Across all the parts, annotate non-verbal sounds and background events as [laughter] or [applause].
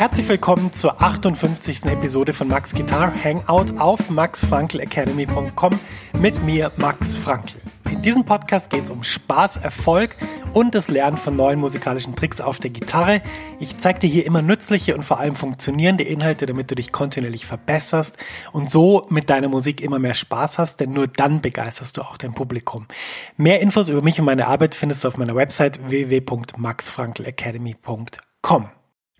Herzlich willkommen zur 58. Episode von Max Guitar Hangout auf maxfrankelacademy.com mit mir, Max Frankl. In diesem Podcast geht es um Spaß, Erfolg und das Lernen von neuen musikalischen Tricks auf der Gitarre. Ich zeige dir hier immer nützliche und vor allem funktionierende Inhalte, damit du dich kontinuierlich verbesserst und so mit deiner Musik immer mehr Spaß hast, denn nur dann begeisterst du auch dein Publikum. Mehr Infos über mich und meine Arbeit findest du auf meiner Website www.maxfrankelacademy.com.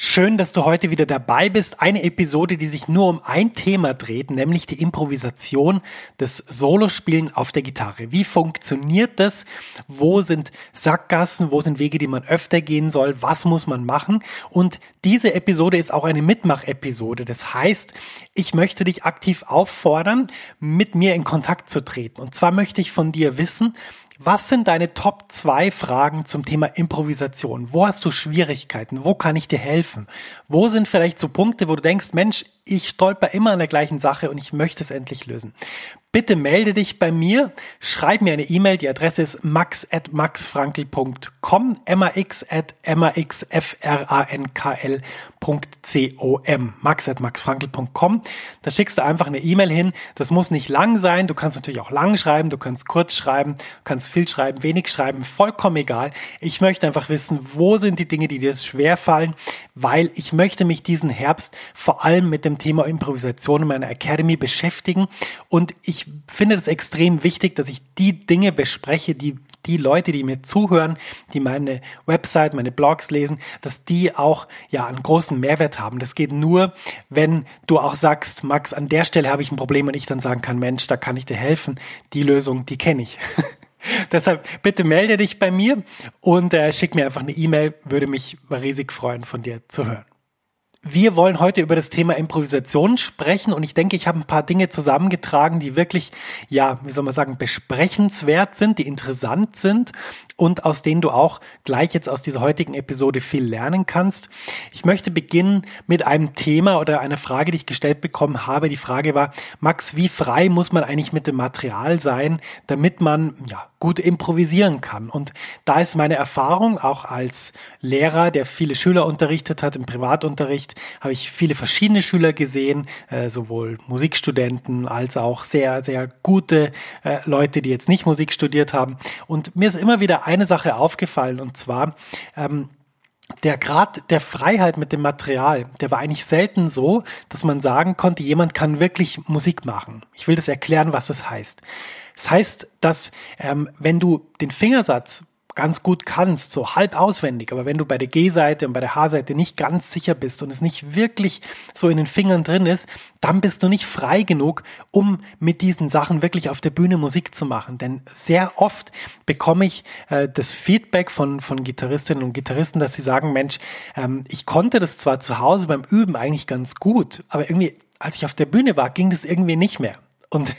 Schön, dass du heute wieder dabei bist. Eine Episode, die sich nur um ein Thema dreht, nämlich die Improvisation des Solospielen auf der Gitarre. Wie funktioniert das? Wo sind Sackgassen? Wo sind Wege, die man öfter gehen soll? Was muss man machen? Und diese Episode ist auch eine Mitmach-Episode. Das heißt, ich möchte dich aktiv auffordern, mit mir in Kontakt zu treten. Und zwar möchte ich von dir wissen, was sind deine Top 2 Fragen zum Thema Improvisation? Wo hast du Schwierigkeiten? Wo kann ich dir helfen? Wo sind vielleicht so Punkte, wo du denkst, Mensch, ich stolper immer an der gleichen Sache und ich möchte es endlich lösen? Bitte melde dich bei mir, schreib mir eine E-Mail, die Adresse ist max at maxfrankel.com, max at maxfrankl.com, maxfrankel.com. Da schickst du einfach eine E-Mail hin. Das muss nicht lang sein. Du kannst natürlich auch lang schreiben, du kannst kurz schreiben, du kannst viel schreiben, wenig schreiben, vollkommen egal. Ich möchte einfach wissen, wo sind die Dinge, die dir schwer fallen, weil ich möchte mich diesen Herbst vor allem mit dem Thema Improvisation in meiner Academy beschäftigen und ich finde es extrem wichtig, dass ich die Dinge bespreche, die die Leute, die mir zuhören, die meine Website, meine Blogs lesen, dass die auch ja einen großen Mehrwert haben. Das geht nur, wenn du auch sagst, Max, an der Stelle habe ich ein Problem und ich dann sagen kann, Mensch, da kann ich dir helfen. Die Lösung, die kenne ich. [laughs] Deshalb bitte melde dich bei mir und äh, schick mir einfach eine E-Mail, würde mich riesig freuen, von dir zu hören. Wir wollen heute über das Thema Improvisation sprechen und ich denke, ich habe ein paar Dinge zusammengetragen, die wirklich, ja, wie soll man sagen, besprechenswert sind, die interessant sind und aus denen du auch gleich jetzt aus dieser heutigen Episode viel lernen kannst. Ich möchte beginnen mit einem Thema oder einer Frage, die ich gestellt bekommen habe. Die Frage war, Max, wie frei muss man eigentlich mit dem Material sein, damit man, ja, gut improvisieren kann? Und da ist meine Erfahrung auch als Lehrer, der viele Schüler unterrichtet hat im Privatunterricht, Unterricht habe ich viele verschiedene Schüler gesehen, äh, sowohl Musikstudenten als auch sehr, sehr gute äh, Leute, die jetzt nicht Musik studiert haben. Und mir ist immer wieder eine Sache aufgefallen, und zwar, ähm, der Grad der Freiheit mit dem Material, der war eigentlich selten so, dass man sagen konnte, jemand kann wirklich Musik machen. Ich will das erklären, was das heißt. Das heißt, dass ähm, wenn du den Fingersatz ganz gut kannst, so halb auswendig, aber wenn du bei der G-Seite und bei der H-Seite nicht ganz sicher bist und es nicht wirklich so in den Fingern drin ist, dann bist du nicht frei genug, um mit diesen Sachen wirklich auf der Bühne Musik zu machen. Denn sehr oft bekomme ich äh, das Feedback von, von Gitarristinnen und Gitarristen, dass sie sagen, Mensch, ähm, ich konnte das zwar zu Hause beim Üben eigentlich ganz gut, aber irgendwie, als ich auf der Bühne war, ging das irgendwie nicht mehr. Und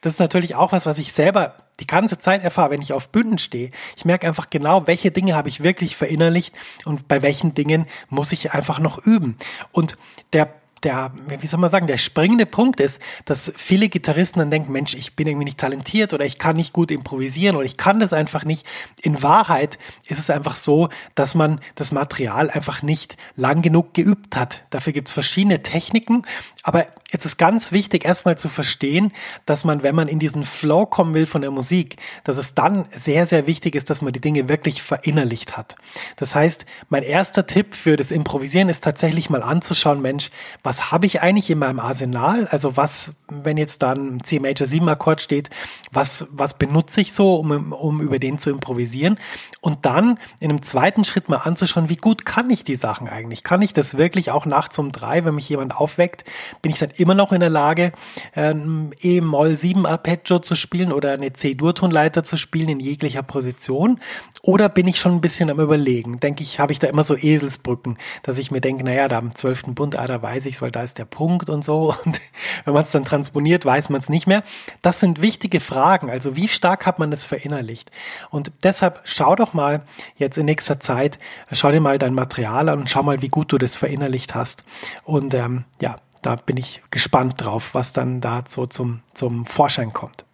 das ist natürlich auch was, was ich selber die ganze Zeit erfahre, wenn ich auf Bühnen stehe. Ich merke einfach genau, welche Dinge habe ich wirklich verinnerlicht und bei welchen Dingen muss ich einfach noch üben. Und der der, wie soll man sagen, der springende Punkt ist, dass viele Gitarristen dann denken, Mensch, ich bin irgendwie nicht talentiert oder ich kann nicht gut improvisieren oder ich kann das einfach nicht. In Wahrheit ist es einfach so, dass man das Material einfach nicht lang genug geübt hat. Dafür gibt es verschiedene Techniken, aber jetzt ist ganz wichtig, erstmal zu verstehen, dass man, wenn man in diesen Flow kommen will von der Musik, dass es dann sehr, sehr wichtig ist, dass man die Dinge wirklich verinnerlicht hat. Das heißt, mein erster Tipp für das Improvisieren ist tatsächlich mal anzuschauen, Mensch, was habe ich eigentlich in meinem Arsenal? Also was, wenn jetzt da ein C Major 7 Akkord steht, was, was benutze ich so, um, um über den zu improvisieren? Und dann in einem zweiten Schritt mal anzuschauen, wie gut kann ich die Sachen eigentlich? Kann ich das wirklich auch nachts um drei, wenn mich jemand aufweckt, bin ich dann immer noch in der Lage, ein E-Moll 7 Arpeggio zu spielen oder eine C-Dur-Tonleiter zu spielen in jeglicher Position? Oder bin ich schon ein bisschen am Überlegen? Denke ich, habe ich da immer so Eselsbrücken, dass ich mir denke, naja, da am zwölften Bund, ah, da weiß ich weil da ist der Punkt und so. [laughs] Und wenn man es dann transponiert, weiß man es nicht mehr. Das sind wichtige Fragen. Also wie stark hat man das verinnerlicht? Und deshalb schau doch mal jetzt in nächster Zeit, schau dir mal dein Material an und schau mal, wie gut du das verinnerlicht hast. Und ähm, ja, da bin ich gespannt drauf, was dann da so zum, zum Vorschein kommt.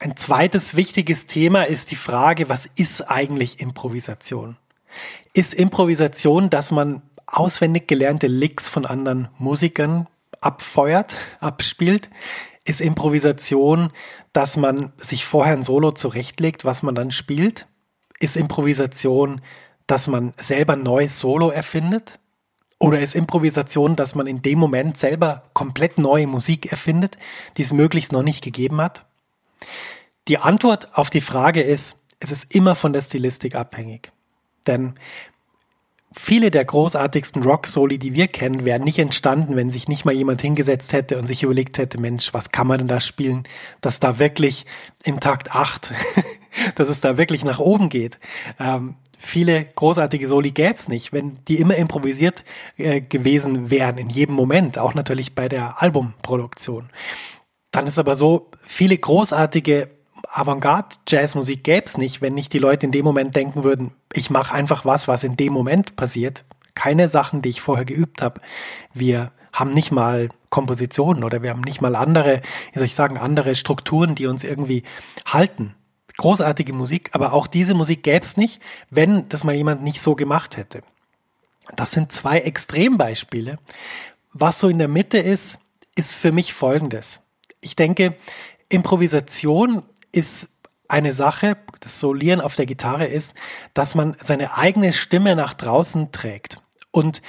Ein zweites wichtiges Thema ist die Frage, was ist eigentlich Improvisation? Ist Improvisation, dass man auswendig gelernte Licks von anderen Musikern abfeuert, abspielt? Ist Improvisation, dass man sich vorher ein Solo zurechtlegt, was man dann spielt? Ist Improvisation, dass man selber ein neues Solo erfindet? Oder ist Improvisation, dass man in dem Moment selber komplett neue Musik erfindet, die es möglichst noch nicht gegeben hat? Die Antwort auf die Frage ist, es ist immer von der Stilistik abhängig. Denn viele der großartigsten Rock-Soli, die wir kennen, wären nicht entstanden, wenn sich nicht mal jemand hingesetzt hätte und sich überlegt hätte, Mensch, was kann man denn da spielen, dass da wirklich im Takt 8, dass es da wirklich nach oben geht. Ähm, viele großartige Soli gäb's nicht, wenn die immer improvisiert äh, gewesen wären, in jedem Moment, auch natürlich bei der Albumproduktion. Dann ist aber so, viele großartige Avantgarde-Jazzmusik gäb's nicht, wenn nicht die Leute in dem Moment denken würden, ich mache einfach was, was in dem Moment passiert. Keine Sachen, die ich vorher geübt habe. Wir haben nicht mal Kompositionen oder wir haben nicht mal andere, wie soll ich sagen, andere Strukturen, die uns irgendwie halten großartige Musik, aber auch diese Musik gäbe es nicht, wenn das mal jemand nicht so gemacht hätte. Das sind zwei Extrembeispiele. Was so in der Mitte ist, ist für mich folgendes. Ich denke, Improvisation ist eine Sache, das Solieren auf der Gitarre ist, dass man seine eigene Stimme nach draußen trägt. Und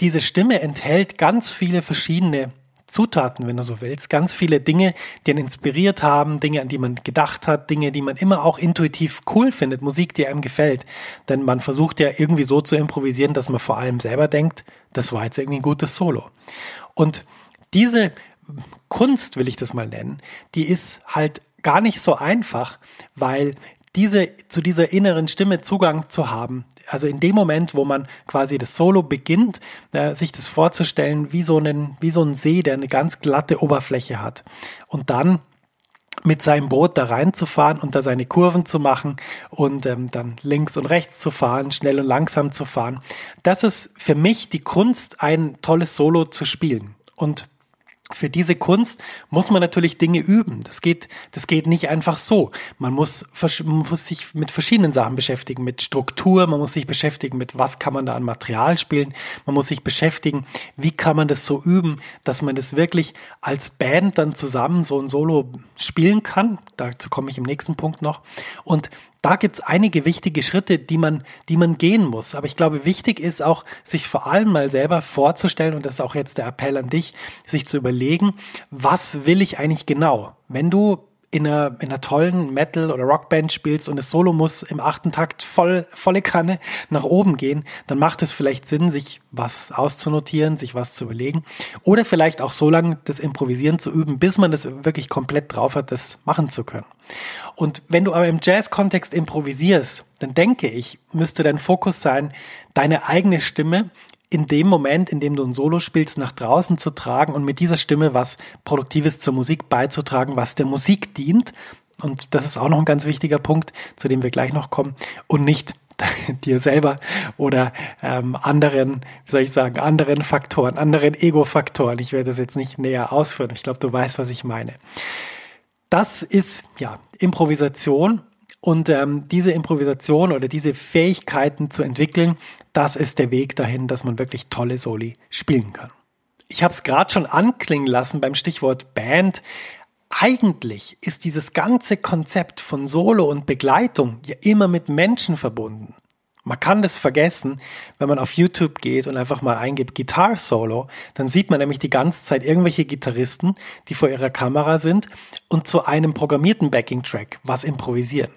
diese Stimme enthält ganz viele verschiedene Zutaten, wenn du so willst, ganz viele Dinge, die einen inspiriert haben, Dinge, an die man gedacht hat, Dinge, die man immer auch intuitiv cool findet, Musik, die einem gefällt. Denn man versucht ja irgendwie so zu improvisieren, dass man vor allem selber denkt, das war jetzt irgendwie ein gutes Solo. Und diese Kunst, will ich das mal nennen, die ist halt gar nicht so einfach, weil diese, zu dieser inneren Stimme Zugang zu haben, also in dem Moment, wo man quasi das Solo beginnt, äh, sich das vorzustellen wie so, einen, wie so ein See, der eine ganz glatte Oberfläche hat. Und dann mit seinem Boot da reinzufahren und da seine Kurven zu machen und ähm, dann links und rechts zu fahren, schnell und langsam zu fahren. Das ist für mich die Kunst, ein tolles Solo zu spielen. Und für diese Kunst muss man natürlich Dinge üben. Das geht, das geht nicht einfach so. Man muss, man muss sich mit verschiedenen Sachen beschäftigen, mit Struktur, man muss sich beschäftigen mit, was kann man da an Material spielen, man muss sich beschäftigen, wie kann man das so üben, dass man das wirklich als Band dann zusammen so ein Solo spielen kann. Dazu komme ich im nächsten Punkt noch. Und da gibt's einige wichtige Schritte, die man, die man gehen muss. Aber ich glaube, wichtig ist auch, sich vor allem mal selber vorzustellen, und das ist auch jetzt der Appell an dich, sich zu überlegen, was will ich eigentlich genau? Wenn du in einer, in einer tollen Metal- oder Rockband spielst und das Solo muss im achten Takt voll, volle Kanne nach oben gehen, dann macht es vielleicht Sinn, sich was auszunotieren, sich was zu überlegen oder vielleicht auch so lange das Improvisieren zu üben, bis man das wirklich komplett drauf hat, das machen zu können. Und wenn du aber im Jazz-Kontext improvisierst, dann denke ich, müsste dein Fokus sein, deine eigene Stimme in dem Moment, in dem du ein Solo spielst, nach draußen zu tragen und mit dieser Stimme was Produktives zur Musik beizutragen, was der Musik dient. Und das ist auch noch ein ganz wichtiger Punkt, zu dem wir gleich noch kommen. Und nicht [laughs] dir selber oder ähm, anderen, wie soll ich sagen, anderen Faktoren, anderen Ego-Faktoren. Ich werde das jetzt nicht näher ausführen. Ich glaube, du weißt, was ich meine. Das ist ja Improvisation und ähm, diese Improvisation oder diese Fähigkeiten zu entwickeln, das ist der Weg dahin, dass man wirklich tolle Soli spielen kann. Ich habe es gerade schon anklingen lassen beim Stichwort Band. Eigentlich ist dieses ganze Konzept von Solo und Begleitung ja immer mit Menschen verbunden. Man kann das vergessen, wenn man auf YouTube geht und einfach mal eingibt Guitar Solo, dann sieht man nämlich die ganze Zeit irgendwelche Gitarristen, die vor ihrer Kamera sind und zu einem programmierten Backing Track was improvisieren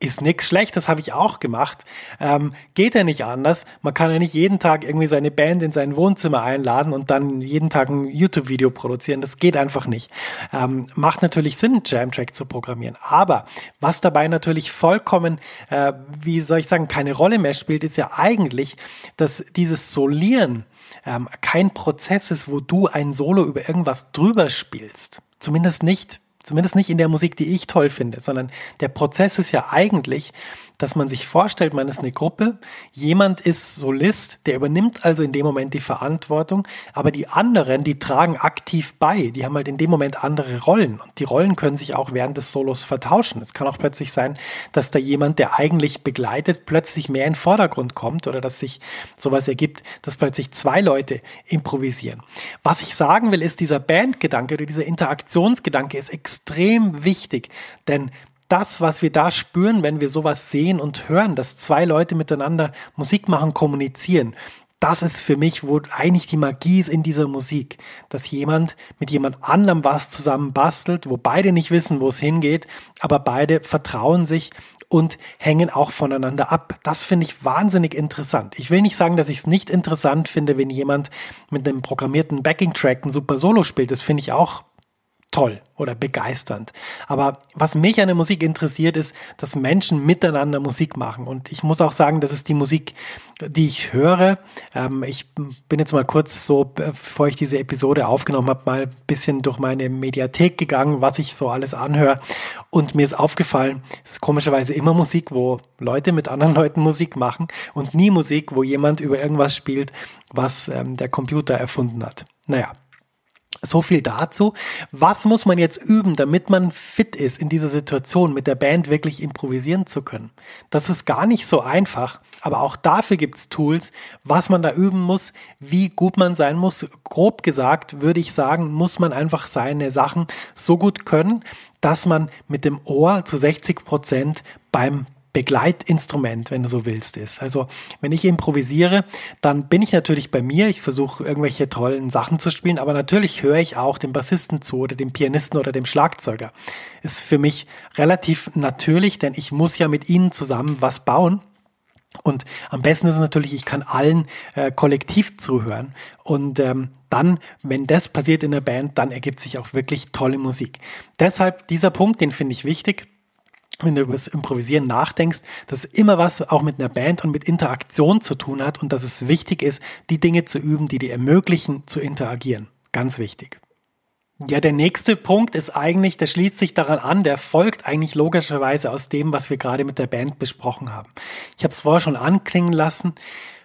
ist nichts Schlechtes, habe ich auch gemacht. Ähm, geht ja nicht anders. Man kann ja nicht jeden Tag irgendwie seine Band in sein Wohnzimmer einladen und dann jeden Tag ein YouTube-Video produzieren. Das geht einfach nicht. Ähm, macht natürlich Sinn, einen Jam-Track zu programmieren. Aber was dabei natürlich vollkommen, äh, wie soll ich sagen, keine Rolle mehr spielt, ist ja eigentlich, dass dieses Solieren ähm, kein Prozess ist, wo du ein Solo über irgendwas drüber spielst. Zumindest nicht Zumindest nicht in der Musik, die ich toll finde, sondern der Prozess ist ja eigentlich, dass man sich vorstellt, man ist eine Gruppe, jemand ist Solist, der übernimmt also in dem Moment die Verantwortung, aber die anderen, die tragen aktiv bei, die haben halt in dem Moment andere Rollen und die Rollen können sich auch während des Solos vertauschen. Es kann auch plötzlich sein, dass da jemand, der eigentlich begleitet, plötzlich mehr in den Vordergrund kommt oder dass sich sowas ergibt, dass plötzlich zwei Leute improvisieren. Was ich sagen will, ist, dieser Bandgedanke oder dieser Interaktionsgedanke ist extrem wichtig, denn das, was wir da spüren, wenn wir sowas sehen und hören, dass zwei Leute miteinander Musik machen, kommunizieren, das ist für mich, wo eigentlich die Magie ist in dieser Musik, dass jemand mit jemand anderem was zusammen bastelt, wo beide nicht wissen, wo es hingeht, aber beide vertrauen sich und hängen auch voneinander ab. Das finde ich wahnsinnig interessant. Ich will nicht sagen, dass ich es nicht interessant finde, wenn jemand mit einem programmierten Backing-Track ein super Solo spielt. Das finde ich auch toll oder begeisternd. Aber was mich an der Musik interessiert, ist, dass Menschen miteinander Musik machen. Und ich muss auch sagen, das ist die Musik, die ich höre. Ähm, ich bin jetzt mal kurz so, bevor ich diese Episode aufgenommen habe, mal ein bisschen durch meine Mediathek gegangen, was ich so alles anhöre. Und mir ist aufgefallen, es ist komischerweise immer Musik, wo Leute mit anderen Leuten Musik machen und nie Musik, wo jemand über irgendwas spielt, was ähm, der Computer erfunden hat. Naja, so viel dazu. Was muss man jetzt üben, damit man fit ist in dieser Situation, mit der Band wirklich improvisieren zu können? Das ist gar nicht so einfach, aber auch dafür gibt's Tools, was man da üben muss, wie gut man sein muss. Grob gesagt würde ich sagen, muss man einfach seine Sachen so gut können, dass man mit dem Ohr zu 60 Prozent beim Begleitinstrument, wenn du so willst, ist. Also wenn ich improvisiere, dann bin ich natürlich bei mir, ich versuche irgendwelche tollen Sachen zu spielen, aber natürlich höre ich auch dem Bassisten zu oder dem Pianisten oder dem Schlagzeuger. Ist für mich relativ natürlich, denn ich muss ja mit ihnen zusammen was bauen. Und am besten ist es natürlich, ich kann allen äh, kollektiv zuhören. Und ähm, dann, wenn das passiert in der Band, dann ergibt sich auch wirklich tolle Musik. Deshalb dieser Punkt, den finde ich wichtig wenn du über das Improvisieren nachdenkst, dass immer was auch mit einer Band und mit Interaktion zu tun hat und dass es wichtig ist, die Dinge zu üben, die dir ermöglichen, zu interagieren. Ganz wichtig. Ja, der nächste Punkt ist eigentlich, der schließt sich daran an, der folgt eigentlich logischerweise aus dem, was wir gerade mit der Band besprochen haben. Ich habe es vorher schon anklingen lassen.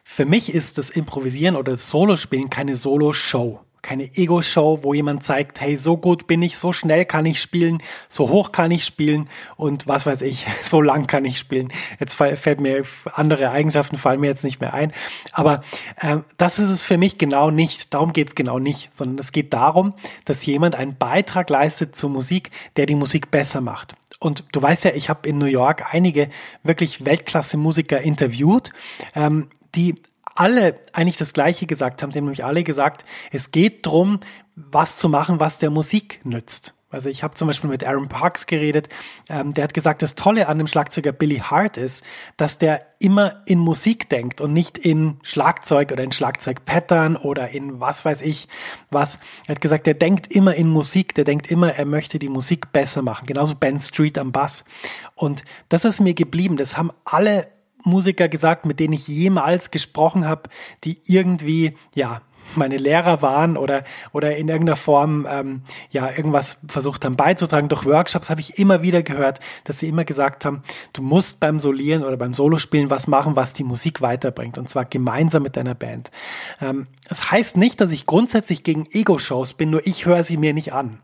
Für mich ist das Improvisieren oder das Solospielen keine Solo-Show keine Ego-Show, wo jemand zeigt, hey, so gut bin ich, so schnell kann ich spielen, so hoch kann ich spielen und was weiß ich, [laughs] so lang kann ich spielen. Jetzt fällt mir andere Eigenschaften fallen mir jetzt nicht mehr ein. Aber äh, das ist es für mich genau nicht. Darum geht es genau nicht, sondern es geht darum, dass jemand einen Beitrag leistet zur Musik, der die Musik besser macht. Und du weißt ja, ich habe in New York einige wirklich Weltklasse-Musiker interviewt, ähm, die alle eigentlich das Gleiche gesagt haben. Sie haben nämlich alle gesagt, es geht drum, was zu machen, was der Musik nützt. Also ich habe zum Beispiel mit Aaron Parks geredet, ähm, der hat gesagt, das Tolle an dem Schlagzeuger Billy Hart ist, dass der immer in Musik denkt und nicht in Schlagzeug oder in Schlagzeugpattern oder in was weiß ich was. Er hat gesagt, der denkt immer in Musik, der denkt immer, er möchte die Musik besser machen. Genauso Ben Street am Bass. Und das ist mir geblieben. Das haben alle Musiker gesagt, mit denen ich jemals gesprochen habe, die irgendwie, ja, meine Lehrer waren oder, oder in irgendeiner Form ähm, ja irgendwas versucht haben beizutragen. Durch Workshops habe ich immer wieder gehört, dass sie immer gesagt haben, du musst beim Solieren oder beim Solospielen was machen, was die Musik weiterbringt und zwar gemeinsam mit deiner Band. Ähm, das heißt nicht, dass ich grundsätzlich gegen Ego-Shows bin, nur ich höre sie mir nicht an.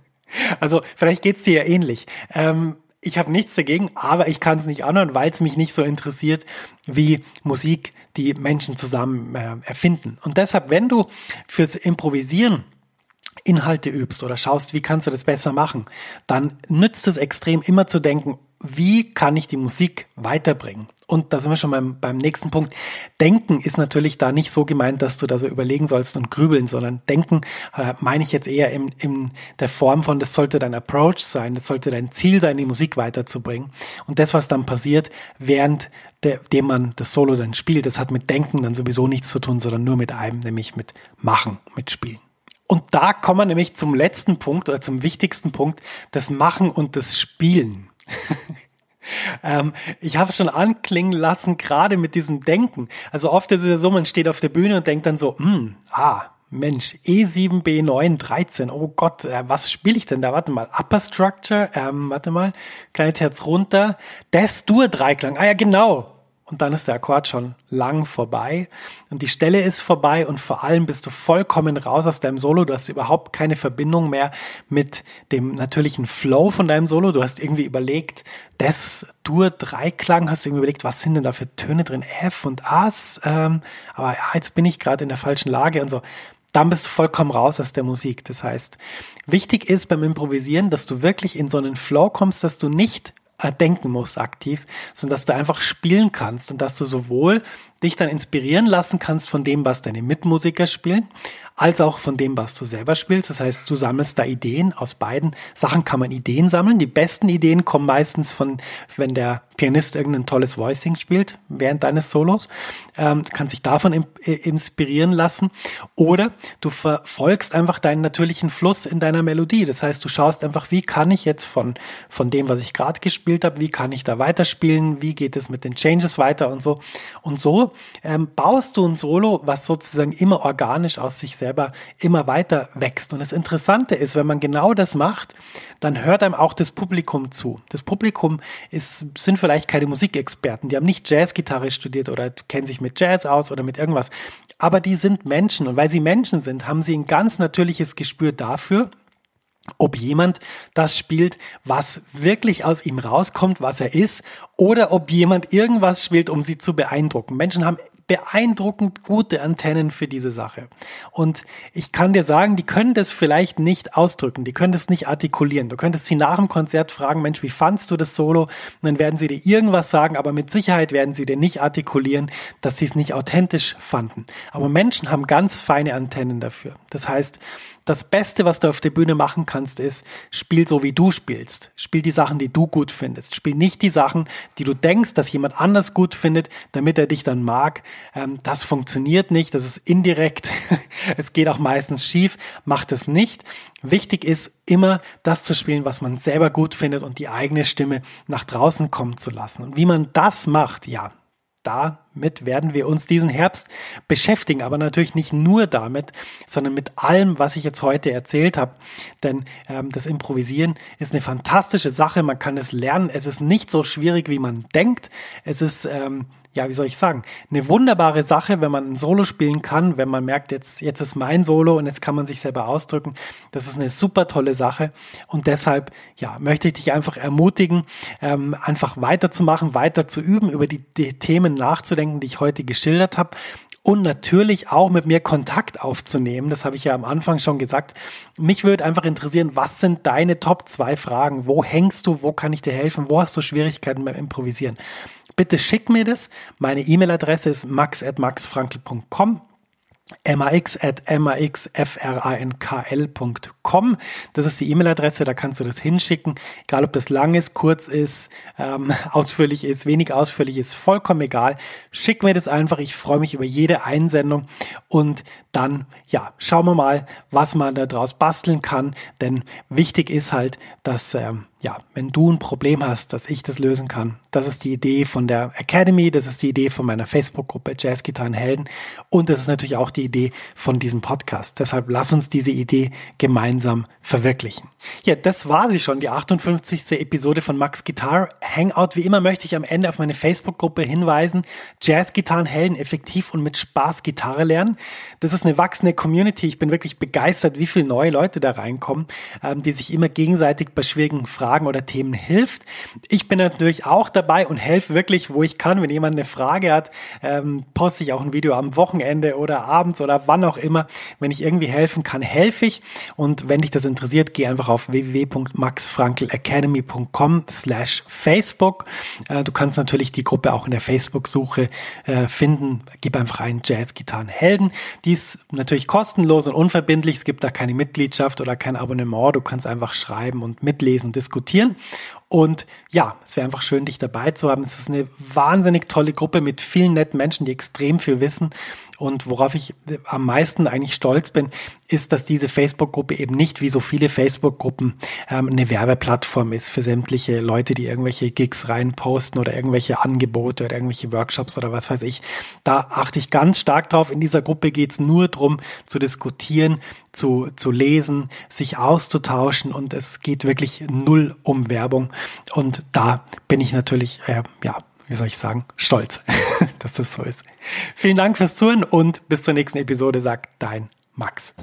[laughs] also vielleicht geht's dir ja ähnlich. Ähm, ich habe nichts dagegen, aber ich kann es nicht anhören, weil es mich nicht so interessiert wie Musik, die Menschen zusammen äh, erfinden. Und deshalb, wenn du fürs Improvisieren Inhalte übst oder schaust, wie kannst du das besser machen, dann nützt es extrem immer zu denken, wie kann ich die Musik weiterbringen? Und da sind wir schon beim, beim nächsten Punkt. Denken ist natürlich da nicht so gemeint, dass du da so überlegen sollst und grübeln, sondern denken äh, meine ich jetzt eher in, in der Form von, das sollte dein Approach sein, das sollte dein Ziel sein, die Musik weiterzubringen. Und das, was dann passiert, während der, dem man das Solo dann spielt, das hat mit Denken dann sowieso nichts zu tun, sondern nur mit einem, nämlich mit Machen, mit Spielen. Und da kommen wir nämlich zum letzten Punkt oder zum wichtigsten Punkt, das Machen und das Spielen. [laughs] ähm, ich habe es schon anklingen lassen, gerade mit diesem Denken. Also oft ist es ja so, man steht auf der Bühne und denkt dann so, hm, ah, Mensch, E7B9 13. Oh Gott, äh, was spiele ich denn da? Warte mal, Upper Structure, ähm, warte mal, kleine Terz runter, Des-Dur Dreiklang. Ah ja, genau und dann ist der Akkord schon lang vorbei und die Stelle ist vorbei und vor allem bist du vollkommen raus aus deinem Solo. Du hast überhaupt keine Verbindung mehr mit dem natürlichen Flow von deinem Solo. Du hast irgendwie überlegt, das Dur-Dreiklang, hast irgendwie überlegt, was sind denn da für Töne drin? F und As, ähm, aber ja, jetzt bin ich gerade in der falschen Lage und so. Dann bist du vollkommen raus aus der Musik. Das heißt, wichtig ist beim Improvisieren, dass du wirklich in so einen Flow kommst, dass du nicht denken musst aktiv, sondern dass du einfach spielen kannst und dass du sowohl dich dann inspirieren lassen kannst von dem, was deine Mitmusiker spielen, als auch von dem, was du selber spielst. Das heißt, du sammelst da Ideen. Aus beiden Sachen kann man Ideen sammeln. Die besten Ideen kommen meistens von, wenn der Pianist irgendein tolles Voicing spielt während deines Solos. Ähm, kannst dich davon äh, inspirieren lassen. Oder du verfolgst einfach deinen natürlichen Fluss in deiner Melodie. Das heißt, du schaust einfach, wie kann ich jetzt von, von dem, was ich gerade gespielt habe, wie kann ich da weiterspielen? Wie geht es mit den Changes weiter und so. Und so ähm, baust du ein Solo, was sozusagen immer organisch aus sich selber immer weiter wächst. Und das Interessante ist, wenn man genau das macht, dann hört einem auch das Publikum zu. Das Publikum ist, sind vielleicht keine Musikexperten, die haben nicht Jazzgitarre studiert oder kennen sich mit Jazz aus oder mit irgendwas. Aber die sind Menschen und weil sie Menschen sind, haben sie ein ganz natürliches Gespür dafür, ob jemand das spielt, was wirklich aus ihm rauskommt, was er ist, oder ob jemand irgendwas spielt, um sie zu beeindrucken. Menschen haben beeindruckend gute Antennen für diese Sache. Und ich kann dir sagen, die können das vielleicht nicht ausdrücken, die können das nicht artikulieren. Du könntest sie nach dem Konzert fragen, Mensch, wie fandst du das Solo? Und dann werden sie dir irgendwas sagen, aber mit Sicherheit werden sie dir nicht artikulieren, dass sie es nicht authentisch fanden. Aber Menschen haben ganz feine Antennen dafür. Das heißt, das Beste, was du auf der Bühne machen kannst, ist, spiel so, wie du spielst. Spiel die Sachen, die du gut findest. Spiel nicht die Sachen, die du denkst, dass jemand anders gut findet, damit er dich dann mag. Ähm, das funktioniert nicht. Das ist indirekt. [laughs] es geht auch meistens schief. Mach das nicht. Wichtig ist immer, das zu spielen, was man selber gut findet und die eigene Stimme nach draußen kommen zu lassen. Und wie man das macht, ja, damit werden wir uns diesen Herbst beschäftigen, aber natürlich nicht nur damit, sondern mit allem, was ich jetzt heute erzählt habe. Denn ähm, das Improvisieren ist eine fantastische Sache, man kann es lernen, es ist nicht so schwierig, wie man denkt. Es ist ähm, ja, wie soll ich sagen, eine wunderbare Sache, wenn man ein Solo spielen kann, wenn man merkt, jetzt, jetzt ist mein Solo und jetzt kann man sich selber ausdrücken. Das ist eine super tolle Sache. Und deshalb, ja, möchte ich dich einfach ermutigen, ähm, einfach weiterzumachen, weiter zu üben, über die, die Themen nachzudenken, die ich heute geschildert habe und natürlich auch mit mir Kontakt aufzunehmen. Das habe ich ja am Anfang schon gesagt. Mich würde einfach interessieren, was sind deine Top 2 Fragen? Wo hängst du? Wo kann ich dir helfen? Wo hast du Schwierigkeiten beim Improvisieren? Bitte schick mir das. Meine E-Mail-Adresse ist max.maxfrankel.com maxfrankl.com. Das ist die E-Mail-Adresse, da kannst du das hinschicken. Egal, ob das lang ist, kurz ist, ähm, [laughs] ausführlich ist, wenig ausführlich ist, vollkommen egal. Schick mir das einfach. Ich freue mich über jede Einsendung und dann, ja, schauen wir mal, was man da draus basteln kann. Denn wichtig ist halt, dass, ähm, ja, wenn du ein Problem hast, dass ich das lösen kann. Das ist die Idee von der Academy, das ist die Idee von meiner Facebook-Gruppe Jazzgitarren Helden und das ist natürlich auch die Idee von diesem Podcast. Deshalb lass uns diese Idee gemeinsam verwirklichen. Ja, das war sie schon, die 58. Episode von Max Guitar Hangout. Wie immer möchte ich am Ende auf meine Facebook-Gruppe hinweisen. Jazzgitarren Helden effektiv und mit Spaß Gitarre lernen. Das ist eine wachsende Community. Ich bin wirklich begeistert, wie viele neue Leute da reinkommen, ähm, die sich immer gegenseitig bei schwierigen Fragen Fragen oder Themen hilft. Ich bin natürlich auch dabei und helfe wirklich, wo ich kann. Wenn jemand eine Frage hat, ähm, poste ich auch ein Video am Wochenende oder abends oder wann auch immer. Wenn ich irgendwie helfen kann, helfe ich. Und wenn dich das interessiert, geh einfach auf www.maxfrankelacademy.com slash Facebook. Äh, du kannst natürlich die Gruppe auch in der Facebook-Suche äh, finden. Gib einfach einen Jazz-Gitarren-Helden. Die ist natürlich kostenlos und unverbindlich. Es gibt da keine Mitgliedschaft oder kein Abonnement. Du kannst einfach schreiben und mitlesen diskutieren diskutieren. Und ja, es wäre einfach schön, dich dabei zu haben. Es ist eine wahnsinnig tolle Gruppe mit vielen netten Menschen, die extrem viel wissen. Und worauf ich am meisten eigentlich stolz bin, ist, dass diese Facebook-Gruppe eben nicht wie so viele Facebook-Gruppen ähm, eine Werbeplattform ist für sämtliche Leute, die irgendwelche Gigs reinposten oder irgendwelche Angebote oder irgendwelche Workshops oder was weiß ich. Da achte ich ganz stark drauf. In dieser Gruppe geht es nur darum, zu diskutieren, zu, zu lesen, sich auszutauschen und es geht wirklich null um Werbung. Und da bin ich natürlich, äh, ja, wie soll ich sagen, stolz, [laughs] dass das so ist. Vielen Dank fürs Zuhören und bis zur nächsten Episode, sagt dein Max.